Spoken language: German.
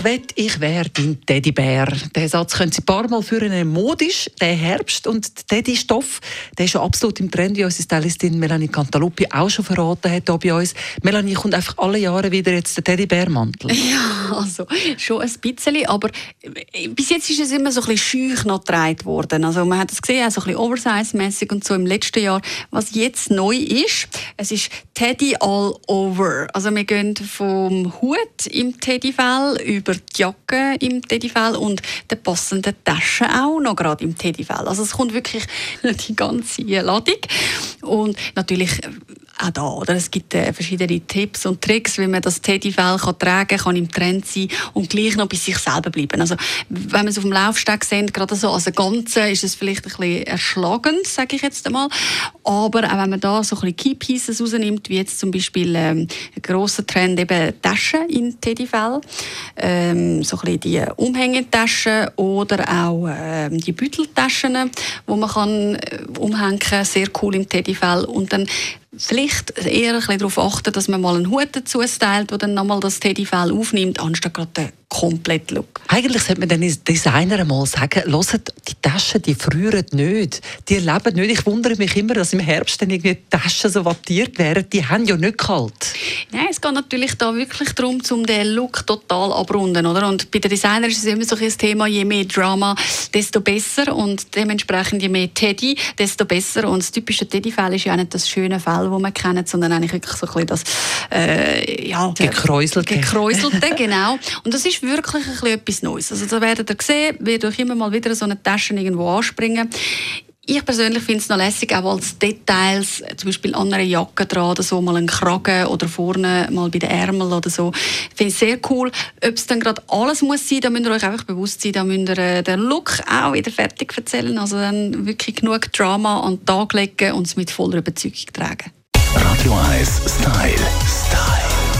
Ich wette, ich wäre dein Teddybär. Den Satz können Sie ein paar Mal führen. Modisch, der Herbst und Teddystoff, der ist schon absolut im Trend, wie unsere Stylistin Melanie Cantaluppi auch schon verraten hat hier bei uns. Melanie kommt einfach alle Jahre wieder jetzt der Teddybärmantel. Ja, also schon ein bisschen, aber äh, bis jetzt ist es immer so ein bisschen schüch noch worden. Also man hat es gesehen, so ein bisschen oversize-mäßig und so im letzten Jahr. Was jetzt neu ist, es ist Teddy all over. Also wir gehen vom Hut im Teddyfell über die Jacke im Teddyfell und die passenden Taschen auch noch gerade im Teddyfell. Also es kommt wirklich die ganze Ladung. Und natürlich auch da, oder? Es gibt äh, verschiedene Tipps und Tricks, wie man das Teddyfell kann tragen kann, im Trend sein und gleich noch bei sich selber bleiben. Also, wenn man es auf dem Laufsteg sieht, gerade so als Ganze, ist es vielleicht ein bisschen erschlagend, sage ich jetzt einmal. Aber auch wenn man da so ein bisschen Key rausnimmt, wie jetzt zum Beispiel ähm, ein grosser Trend eben Taschen in Teddyfell, ähm, so ein bisschen die Umhängetaschen oder auch ähm, die Bütteltaschen, wo man kann äh, umhängen, sehr cool im Teddyfell und dann vielleicht eher ein bisschen darauf achten, dass man mal einen Hut dazu stylt, der dann nochmal das Teddyfell aufnimmt, anstatt gerade den kompletten Look. Eigentlich sollte man den Designer mal sagen, hört, die Taschen, die frieren nicht. Die leben nicht. Ich wundere mich immer, dass im Herbst dann irgendwie die Taschen so wattiert werden. Die haben ja nicht kalt. Nein, es geht natürlich da wirklich darum, um den Look total abrunden, oder? Und bei den Designern ist es immer so ein Thema, je mehr Drama, desto besser und dementsprechend je mehr Teddy, desto besser. Und das typische Teddyfell ist ja nicht das schöne Fell, das man kennt, sondern eigentlich wirklich so ein bisschen das äh, ja, gekräuselte. gekräuselte, genau. Und das ist wirklich ein bisschen etwas Neues. Also da werdet ihr sehen, wird euch immer mal wieder so eine Tasche irgendwo anspringen. Ich persönlich finde es noch lässig, auch als Details, zum Beispiel an einer Jacke dran oder so, mal einen Kragen oder vorne mal bei den Ärmeln oder so. Finde ich sehr cool. Ob es dann gerade alles muss sein, da müsst ihr euch einfach bewusst sein, da müsst ihr äh, den Look auch wieder fertig erzählen, also dann wirklich genug Drama an den Tag legen und es mit voller Überzeugung tragen. Radio 1 Style. Style.